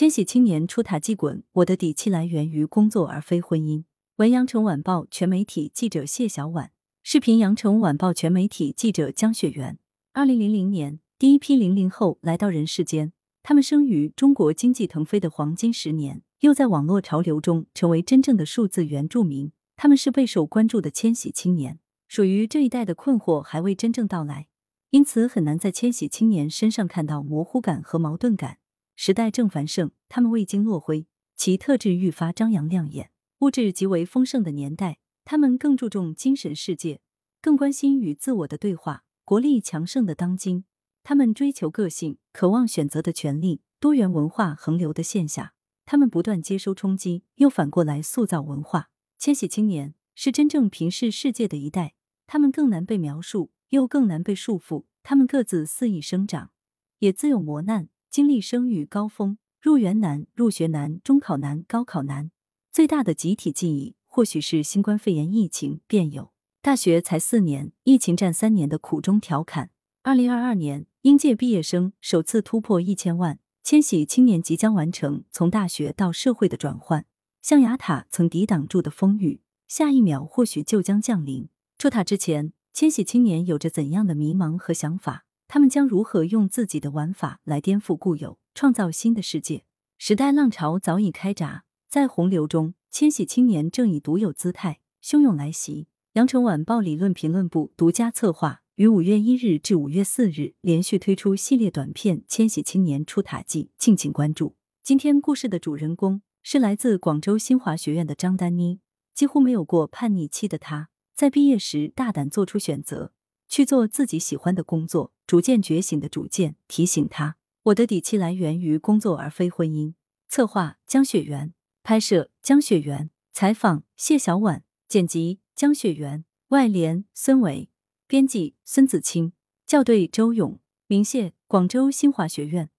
千禧青年出塔记滚，我的底气来源于工作而非婚姻。文阳城晚报全媒体记者谢小婉，视频阳城晚报全媒体记者江雪媛。二零零零年，第一批零零后来到人世间，他们生于中国经济腾飞的黄金十年，又在网络潮流中成为真正的数字原住民。他们是备受关注的千禧青年，属于这一代的困惑还未真正到来，因此很难在千禧青年身上看到模糊感和矛盾感。时代正繁盛，他们未经落灰，其特质愈发张扬亮眼。物质极为丰盛的年代，他们更注重精神世界，更关心与自我的对话。国力强盛的当今，他们追求个性，渴望选择的权利。多元文化横流的线下，他们不断接收冲击，又反过来塑造文化。千禧青年是真正平视世界的一代，他们更难被描述，又更难被束缚。他们各自肆意生长，也自有磨难，经历生育高峰，入园难，入学难，中考难，高考难。最大的集体记忆，或许是新冠肺炎疫情便有。大学才四年，疫情占三年的苦中调侃。二零二二年，应届毕业生首次突破一千万，千禧青年即将完成从大学到社会的转换。象牙塔曾抵挡住的风雨，下一秒或许就将降临。出塔之前，千禧青年有着怎样的迷茫和想法？他们将如何用自己的玩法来颠覆固有，创造新的世界？时代浪潮早已开闸。在洪流中，千禧青年正以独有姿态汹涌来袭。羊城晚报理论评论部独家策划，于五月一日至五月四日连续推出系列短片《千禧青年出塔记》，敬请关注。今天故事的主人公是来自广州新华学院的张丹妮。几乎没有过叛逆期的她，在毕业时大胆做出选择，去做自己喜欢的工作。逐渐觉醒的主见提醒他：我的底气来源于工作而非婚姻。策划江雪媛。拍摄江雪媛，采访谢小婉，剪辑江雪媛，外联孙伟，编辑孙子清，校对周勇，鸣谢广州新华学院。